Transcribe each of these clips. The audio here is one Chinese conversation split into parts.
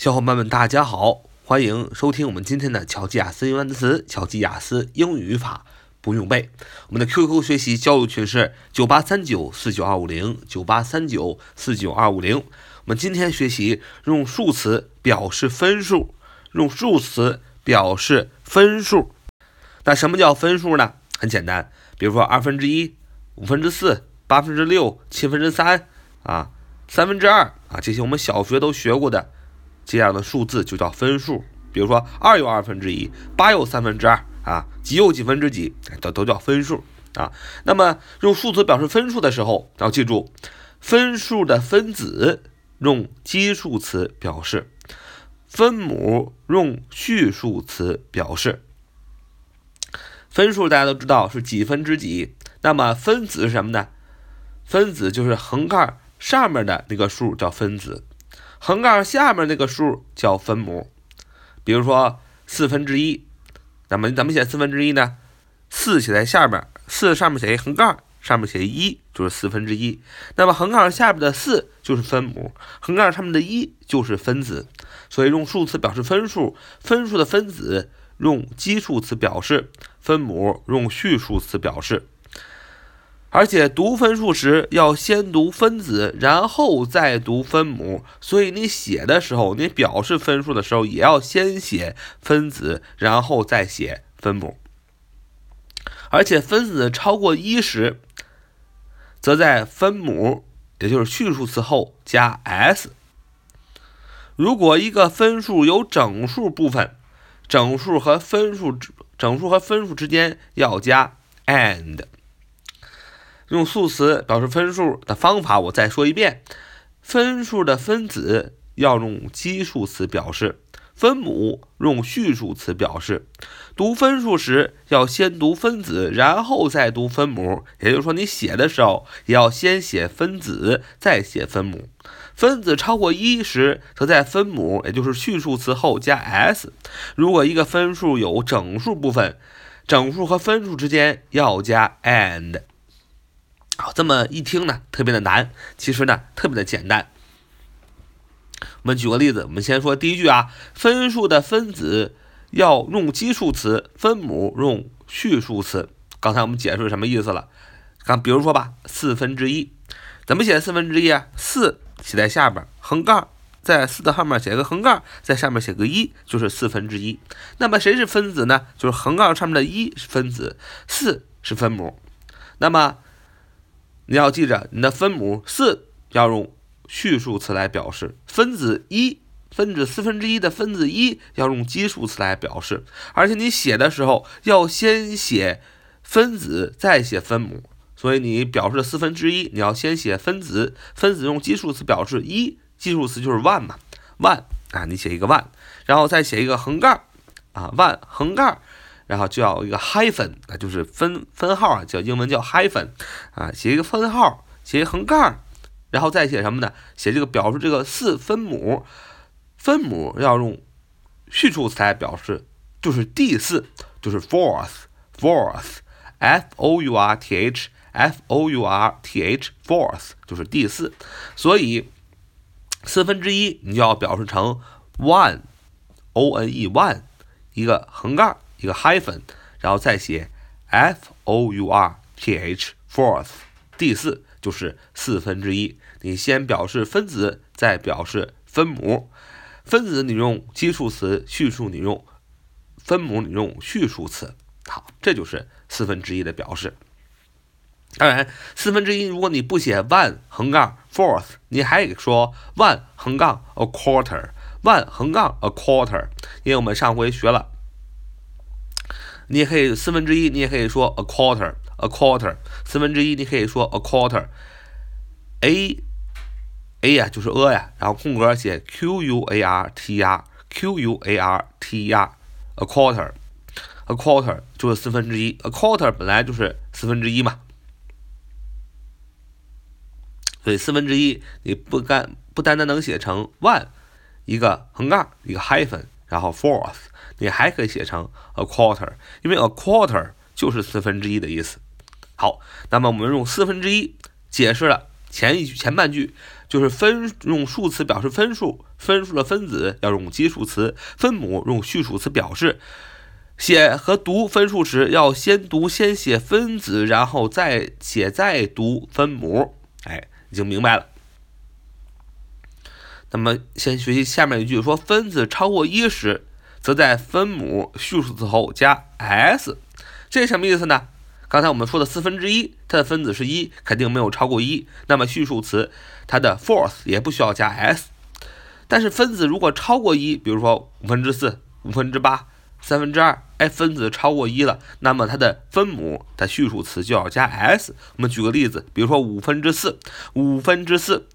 小伙伴们，大家好，欢迎收听我们今天的乔吉雅思英文单词、乔吉雅思英语语法不用背。我们的 QQ 学习交流群是九八三九四九二五零九八三九四九二五零。我们今天学习用数词表示分数，用数词表示分数。那什么叫分数呢？很简单，比如说二分之一、五分之四、八分之六、七分之三啊、三分之二啊，这些我们小学都学过的。这样的数字就叫分数，比如说二又二分之一，八又三分之二啊，几又几分之几，都都叫分数啊。那么用数字表示分数的时候，要记住，分数的分子用基数词表示，分母用序数词表示。分数大家都知道是几分之几，那么分子是什么呢？分子就是横杠上面的那个数叫分子。横杠下面那个数叫分母，比如说四分之一，那么你怎么写四分之一呢？四写在下面，四上面写一横杠，上面写一就是四分之一。那么横杠下面的四就是分母，横杠上面的一就是分子。所以用数词表示分数，分数的分子用基数词表示，分母用序数词表示。而且读分数时要先读分子，然后再读分母。所以你写的时候，你表示分数的时候，也要先写分子，然后再写分母。而且分子超过一时，则在分母，也就是序数词后加 s。如果一个分数有整数部分，整数和分数之整数和分数之间要加 and。用数词表示分数的方法，我再说一遍：分数的分子要用基数词表示，分母用序数词表示。读分数时要先读分子，然后再读分母。也就是说，你写的时候也要先写分子，再写分母。分子超过一时，则在分母，也就是序数词后加 s。如果一个分数有整数部分，整数和分数之间要加 and。好，这么一听呢，特别的难，其实呢，特别的简单。我们举个例子，我们先说第一句啊，分数的分子要用基数词，分母用序数词。刚才我们解释什么意思了？刚比如说吧，四分之一，怎么写四分之一啊？四写在下边，横杠，在四的后面写个横杠，在上面写个一，就是四分之一。那么谁是分子呢？就是横杠上面的一是分子，四是分母。那么你要记着，你的分母四要用序数词来表示，分子一，分子四分之一的分子一要用基数词来表示，而且你写的时候要先写分子，再写分母。所以你表示四分之一，你要先写分子，分子用基数词表示一，基数词就是 one 嘛，one 啊，你写一个 one，然后再写一个横杠啊，one 横杠。然后就要一个 hyphen，那就是分分号啊，叫英文叫 hyphen，啊，写一个分号，写一横杠，然后再写什么呢？写这个表示这个四分母，分母要用序数词来表示，就是第四，就是 fourth，fourth，f o u r t h，f o u r t h，fourth 就是第四，所以四分之一你就要表示成 one，o n e one，一个横杠。一个 hyphen，然后再写 f o u r t h fourth，第四就是四分之一。你先表示分子，再表示分母。分子你用基数词，序数你用分母你用序数词。好，这就是四分之一的表示。当然，四分之一如果你不写 one 横杠 fourth，你还得说 one 横杠 a quarter，one 横杠 a quarter，因为我们上回学了。你也可以四分之一，你也可以说 a quarter，a quarter，四分之一，你可以说 a quarter，a a 呀就是 a 呀，然后空格写 q u a r t r，q u a r t r，a quarter，a quarter 就是四分之一，a quarter 本来就是四分之一嘛，所以四分之一你不干不单单能写成 one，一个横杠一个 hyphen，然后 fourth。你还可以写成 a quarter，因为 a quarter 就是四分之一的意思。好，那么我们用四分之一解释了前一句前半句，就是分用数词表示分数，分数的分子要用基数词，分母用序数词表示。写和读分数时，要先读先写分子，然后再写再读分母。哎，已经明白了。那么，先学习下面一句，说分子超过一时，则在分母序数词后加 s。这什么意思呢？刚才我们说的四分之一，它的分子是一，肯定没有超过一。那么序数词它的 fourth 也不需要加 s。但是分子如果超过一，比如说五分之四、五分之八、三分之二，哎，分子超过一了，那么它的分母的序数词就要加 s。我们举个例子，比如说五分之四，五分之四。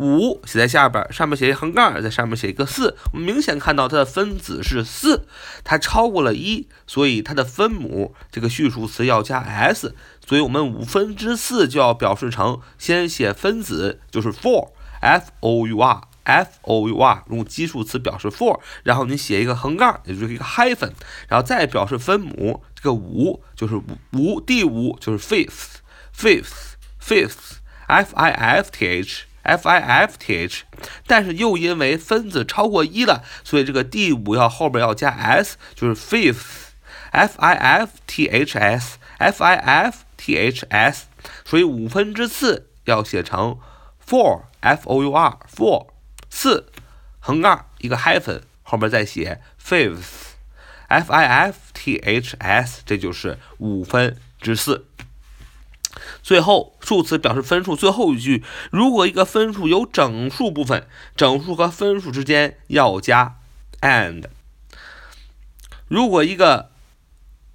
五写在下边，上面写一横杠，在上面写一个四。我们明显看到它的分子是四，它超过了一，所以它的分母这个序数词要加 s。所以我们五分之四就要表示成先写分子，就是 four，f o u r，f o u r，用基数词表示 four，然后你写一个横杠，也就是一个 hyphen，然后再表示分母，这个五就是五，第五就是 fifth，fifth，fifth，f i f t h。F i f t h，但是又因为分子超过一了，所以这个第五要后边要加 s，就是 fifth，f i f t h s，f i f t h s，所以五分之四要写成 four，f o u r，four，四横杠一个 hyphen，后边再写 fifth，f i f t h s，这就是五分之四。最后，数词表示分数。最后一句，如果一个分数有整数部分，整数和分数之间要加 and。如果一个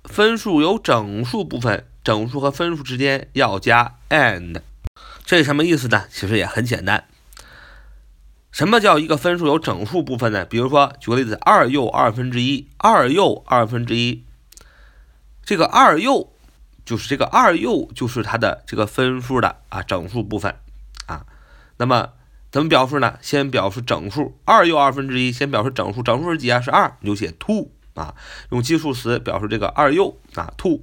分数有整数部分，整数和分数之间要加 and，这是什么意思呢？其实也很简单。什么叫一个分数有整数部分呢？比如说，举个例子，二又二分之一，二又二分之一，这个二又。就是这个二又就是它的这个分数的啊整数部分啊，那么怎么表示呢？先表示整数，二又二分之一，先表示整数，整数是几啊？是二，你就写 two 啊，用基数词表示这个二又啊 two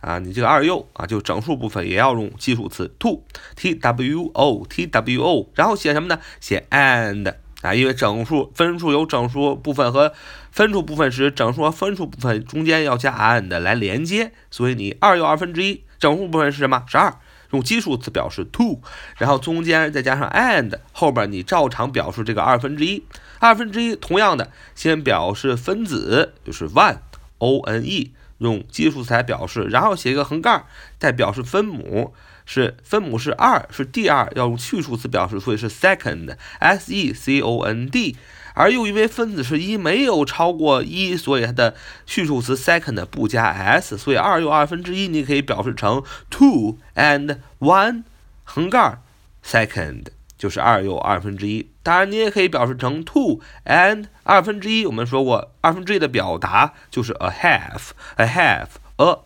啊，你这个二又啊就整数部分也要用基数词 two，t w o t w o，然后写什么呢？写 and。啊，因为整数分数有整数部分和分数部分时，整数和分数部分中间要加 and 来连接，所以你二又二分之一，整数部分是什么？是二，用基数词表示 two，然后中间再加上 and，后边你照常表示这个二分之一，二分之一同样的，先表示分子就是 one，o n e，用基数词来表示，然后写一个横杠，再表示分母。是分母是二，是第二，要用序数词表示，所以是 second，s e c o n d。而又因为分子是一，没有超过一，所以它的序数词 second 不加 s，所以二又二分之一，你可以表示成 two and one 横杠 second，就是二又二分之一。当然，你也可以表示成 two and 二分之一。我们说过，二分之一的表达就是 a half，a half，a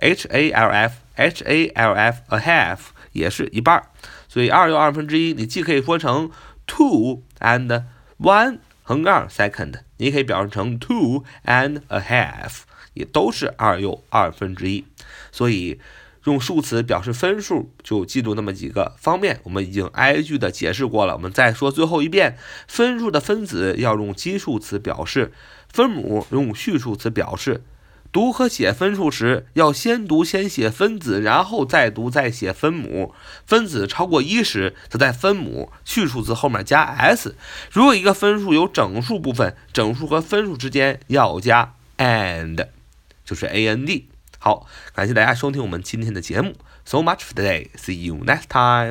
h a l f。h a l f a half 也是一半儿，所以二又二分之一，你既可以说成 two and one 横杠 second，你也可以表示成 two and a half，也都是二又二分之一。所以用数词表示分数，就记住那么几个方面，我们已经挨句的解释过了。我们再说最后一遍，分数的分子要用基数词表示，分母用序数词表示。读和写分数时，要先读先写分子，然后再读再写分母。分子超过一时，则在分母序数字后面加 s。如果一个分数有整数部分，整数和分数之间要加 and，就是 a n d。好，感谢大家收听我们今天的节目。So much for today. See you next time.